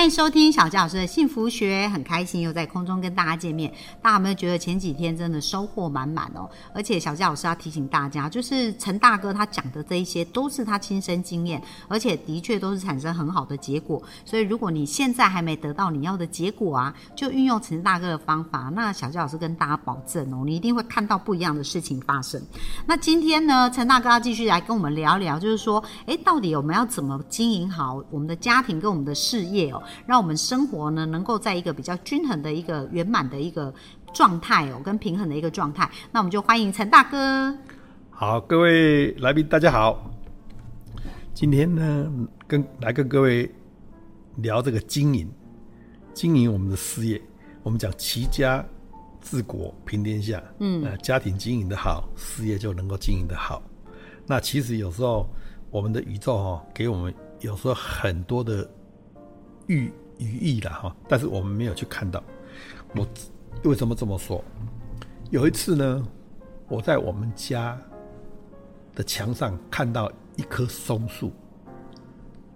欢迎收听小佳老师的幸福学，很开心又在空中跟大家见面。大家有没有觉得前几天真的收获满满哦？而且小佳老师要提醒大家，就是陈大哥他讲的这一些都是他亲身经验，而且的确都是产生很好的结果。所以如果你现在还没得到你要的结果啊，就运用陈大哥的方法，那小佳老师跟大家保证哦，你一定会看到不一样的事情发生。那今天呢，陈大哥要继续来跟我们聊聊，就是说，诶，到底我们要怎么经营好我们的家庭跟我们的事业哦？让我们生活呢，能够在一个比较均衡的一个圆满的一个状态哦，跟平衡的一个状态。那我们就欢迎陈大哥。好，各位来宾，大家好。今天呢，跟来跟各位聊这个经营，经营我们的事业。我们讲齐家治国平天下，嗯，呃，家庭经营的好，事业就能够经营的好。那其实有时候我们的宇宙哈，给我们有时候很多的。寓寓意了哈，但是我们没有去看到。我为什么这么说？有一次呢，我在我们家的墙上看到一棵松树，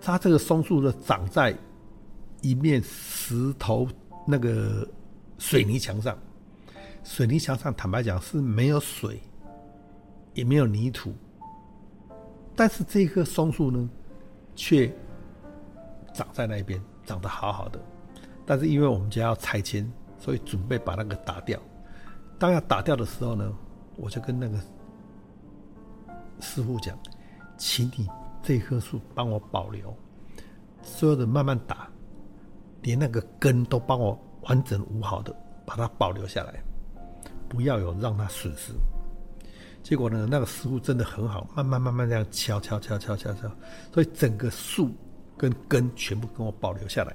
它这个松树呢长在一面石头那个水泥墙上，水泥墙上坦白讲是没有水，也没有泥土，但是这棵松树呢，却长在那边。长得好好的，但是因为我们家要拆迁，所以准备把那个打掉。当要打掉的时候呢，我就跟那个师傅讲，请你这棵树帮我保留，所有的慢慢打，连那个根都帮我完整无好的把它保留下来，不要有让它损失。结果呢，那个师傅真的很好，慢慢慢慢这样敲敲敲敲敲敲，所以整个树。跟根全部跟我保留下来，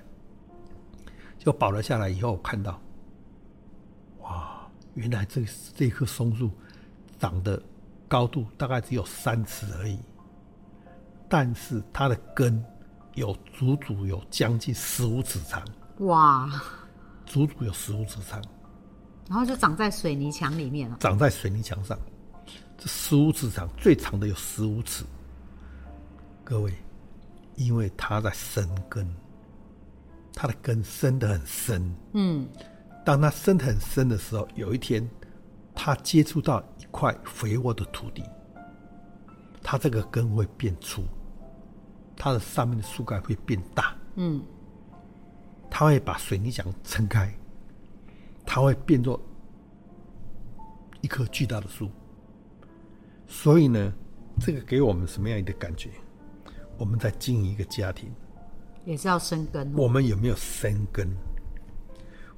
就保留下来以后，我看到，哇，原来这这棵松树长的高度大概只有三尺而已，但是它的根有足足有将近十五尺长，哇，足足有十五尺长，然后就长在水泥墙里面了，长在水泥墙上，这十五尺长，最长的有十五尺，各位。因为它在生根，它的根生得很深。嗯，当它生得很深的时候，有一天，它接触到一块肥沃的土地，它这个根会变粗，它的上面的树干会变大。嗯，它会把水泥墙撑开，它会变作一棵巨大的树。所以呢，这个给我们什么样一个感觉？我们在经营一个家庭，也是要生根。我们有没有生根？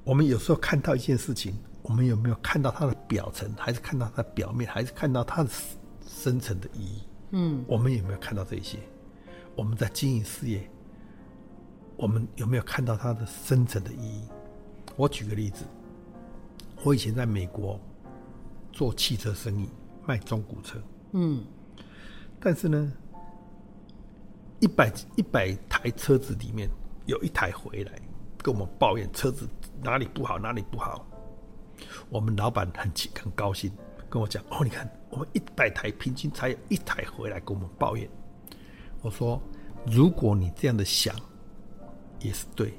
我们有时候看到一件事情，我们有没有看到它的表层，还是看到它的表面，还是看到它的深层的意义？嗯，我们有没有看到这些？我们在经营事业，我们有没有看到它的深层的意义？我举个例子，我以前在美国做汽车生意，卖中古车。嗯，但是呢。一百一百台车子里面有一台回来跟我们抱怨车子哪里不好哪里不好，我们老板很很高兴跟我讲哦，你看我们一百台平均才有一台回来跟我们抱怨。我说如果你这样的想也是对，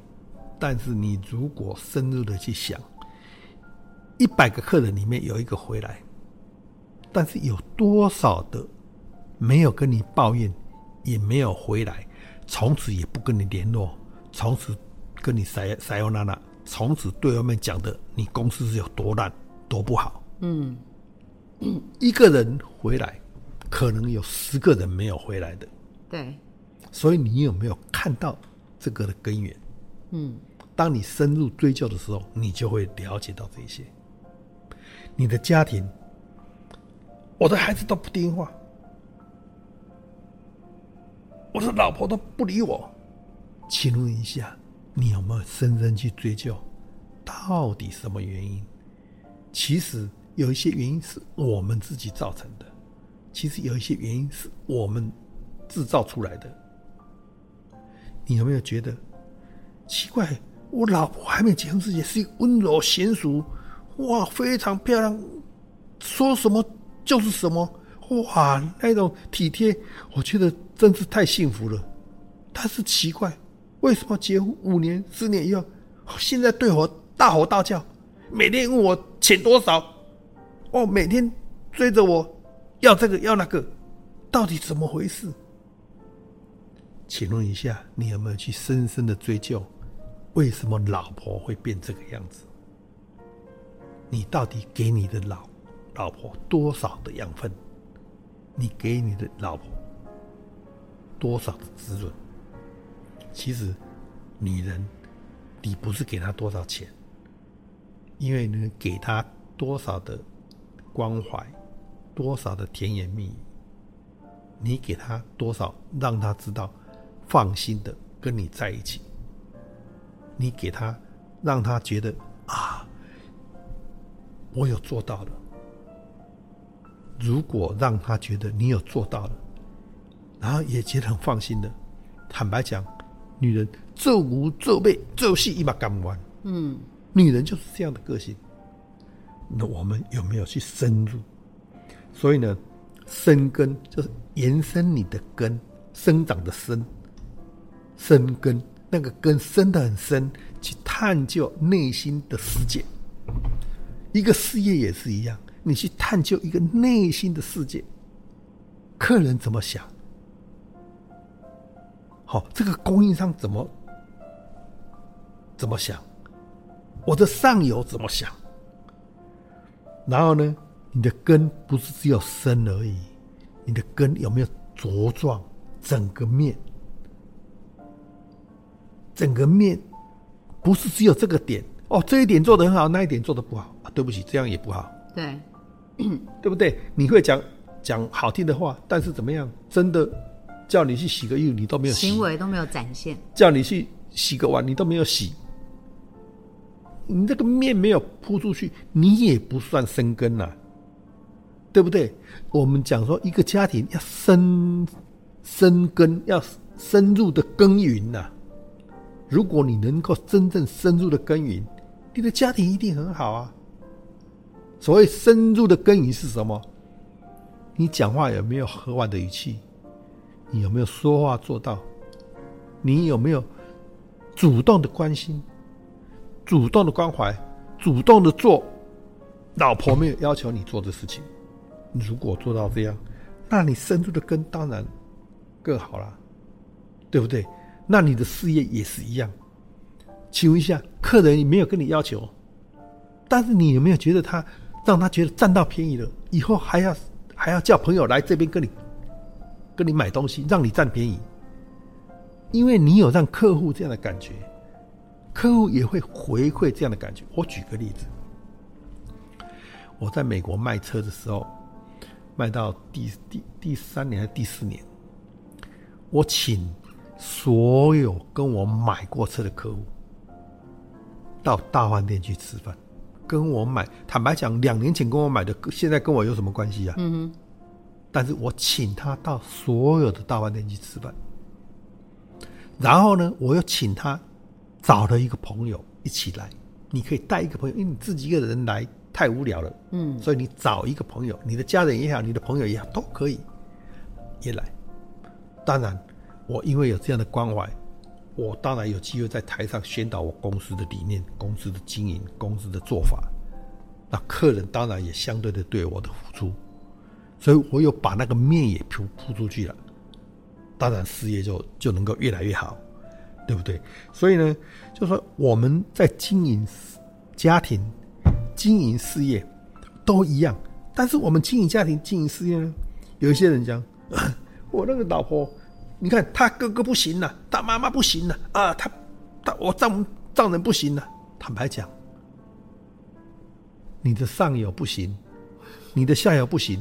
但是你如果深入的去想，一百个客人里面有一个回来，但是有多少的没有跟你抱怨？也没有回来，从此也不跟你联络，从此跟你塞塞欧娜娜，从此对外面讲的你公司是有多烂多不好。嗯，一个人回来，可能有十个人没有回来的。对，所以你有没有看到这个的根源？嗯，当你深入追究的时候，你就会了解到这些。你的家庭，我的孩子都不听话。我的老婆都不理我，请问一下，你有没有深深去追究，到底什么原因？其实有一些原因是我们自己造成的，其实有一些原因是我们制造出来的。你有没有觉得奇怪？我老婆还没结婚之前是一个温柔娴熟，哇，非常漂亮，说什么就是什么，哇，那种体贴，我觉得真是太幸福了。但是奇怪，为什么结婚五年、十年以后，现在对我大吼大叫，每天问我钱多少？哦，每天追着我要这个要那个，到底怎么回事？请问一下，你有没有去深深的追究，为什么老婆会变这个样子？你到底给你的老老婆多少的养分？你给你的老婆多少的滋润？其实，女人，你不是给她多少钱，因为呢，给她多少的关怀，多少的甜言蜜语，你给她多少，让她知道。放心的跟你在一起，你给她，让她觉得啊，我有做到了。如果让他觉得你有做到了，然后也觉得很放心的，坦白讲，女人做无做背做戏一把干完，嗯，女人就是这样的个性。那我们有没有去深入？所以呢，生根就是延伸你的根，生长的生。生根，那个根深的很深，去探究内心的世界。一个事业也是一样，你去探究一个内心的世界。客人怎么想？好，这个供应商怎么怎么想？我的上游怎么想？然后呢，你的根不是只有深而已，你的根有没有茁壮整个面？整个面不是只有这个点哦，这一点做的很好，那一点做的不好啊，对不起，这样也不好，对，对不对？你会讲讲好听的话，但是怎么样？真的叫你去洗个浴，你都没有行为都没有展现；叫你去洗个碗，你都没有洗。你这个面没有铺出去，你也不算生根呐，对不对？我们讲说，一个家庭要深深根，要深入的耕耘呐。如果你能够真正深入的耕耘，你的家庭一定很好啊。所谓深入的耕耘是什么？你讲话有没有和缓的语气？你有没有说话做到？你有没有主动的关心、主动的关怀、主动的做老婆没有要求你做的事情？如果做到这样，那你深入的根当然更好了，对不对？那你的事业也是一样。请问一下，客人没有跟你要求，但是你有没有觉得他让他觉得占到便宜了？以后还要还要叫朋友来这边跟你跟你买东西，让你占便宜？因为你有让客户这样的感觉，客户也会回馈这样的感觉。我举个例子，我在美国卖车的时候，卖到第第第三年还是第四年，我请。所有跟我买过车的客户，到大饭店去吃饭，跟我买。坦白讲，两年前跟我买的，现在跟我有什么关系啊？嗯哼。但是我请他到所有的大饭店去吃饭，然后呢，我又请他找了一个朋友一起来。你可以带一个朋友，因为你自己一个人来太无聊了。嗯。所以你找一个朋友，你的家人也好，你的朋友也好，都可以也来。当然。我因为有这样的关怀，我当然有机会在台上宣导我公司的理念、公司的经营、公司的做法。那客人当然也相对的对我的付出，所以我有把那个面也铺铺出去了。当然事业就就能够越来越好，对不对？所以呢，就说我们在经营家庭、经营事业都一样，但是我们经营家庭、经营事业呢，有一些人讲，我那个老婆。你看他哥哥不行了，他妈妈不行了啊！他他我丈丈人不行了。坦白讲，你的上游不行，你的下游不行。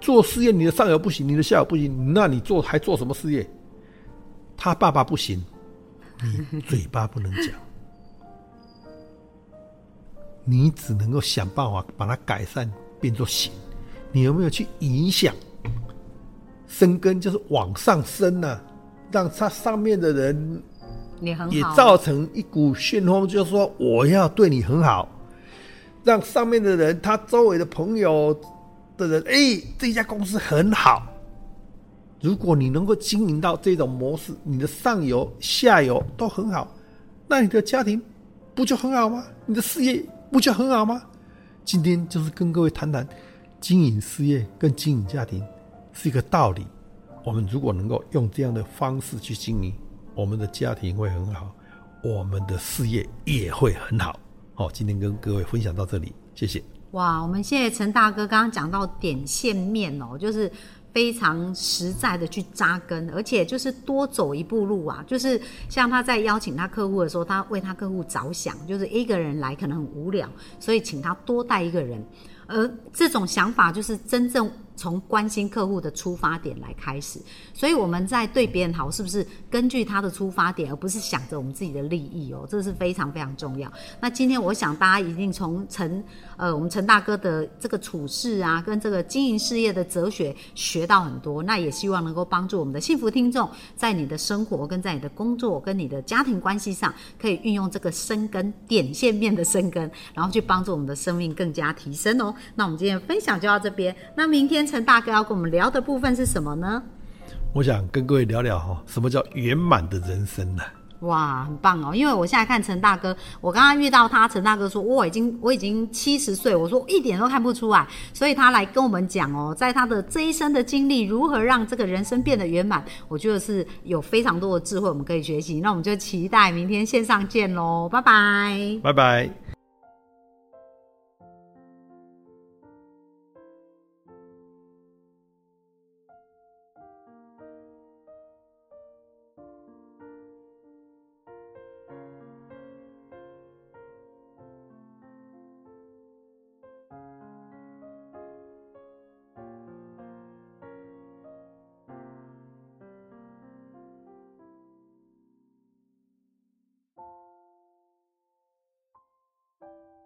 做事业，你的上游不行，你的下游不行，那你做还做什么事业？他爸爸不行，你嘴巴不能讲，你只能够想办法把它改善，变作行。你有没有去影响？生根就是往上升呐、让他上面的人也造成一股旋风，就是说我要对你很好，让上面的人他周围的朋友的人，哎，这家公司很好。如果你能够经营到这种模式，你的上游、下游都很好，那你的家庭不就很好吗？你的事业不就很好吗？今天就是跟各位谈谈经营事业跟经营家庭是一个道理。我们如果能够用这样的方式去经营，我们的家庭会很好，我们的事业也会很好。好、今天跟各位分享到这里，谢谢。哇，我们谢谢陈大哥刚刚讲到点线面哦，就是非常实在的去扎根，而且就是多走一步路啊。就是像他在邀请他客户的时候，他为他客户着想，就是一个人来可能很无聊，所以请他多带一个人。而这种想法就是真正从关心客户的出发点来开始，所以我们在对别人好，是不是根据他的出发点，而不是想着我们自己的利益哦？这是非常非常重要。那今天我想大家一定从陈呃我们陈大哥的这个处事啊，跟这个经营事业的哲学学到很多。那也希望能够帮助我们的幸福听众，在你的生活跟在你的工作跟你的家庭关系上，可以运用这个生根点线面的生根，然后去帮助我们的生命更加提升哦。那我们今天分享就到这边。那明天陈大哥要跟我们聊的部分是什么呢？我想跟各位聊聊哈，什么叫圆满的人生呢、哇，很棒哦！因为我现在看陈大哥，我刚刚遇到他，陈大哥说我已经我已经七十岁，我说一点都看不出来，所以他来跟我们讲哦，在他的这一生的经历，如何让这个人生变得圆满，我觉得是有非常多的智慧我们可以学习。那我们就期待明天线上见喽，拜拜。拜拜。you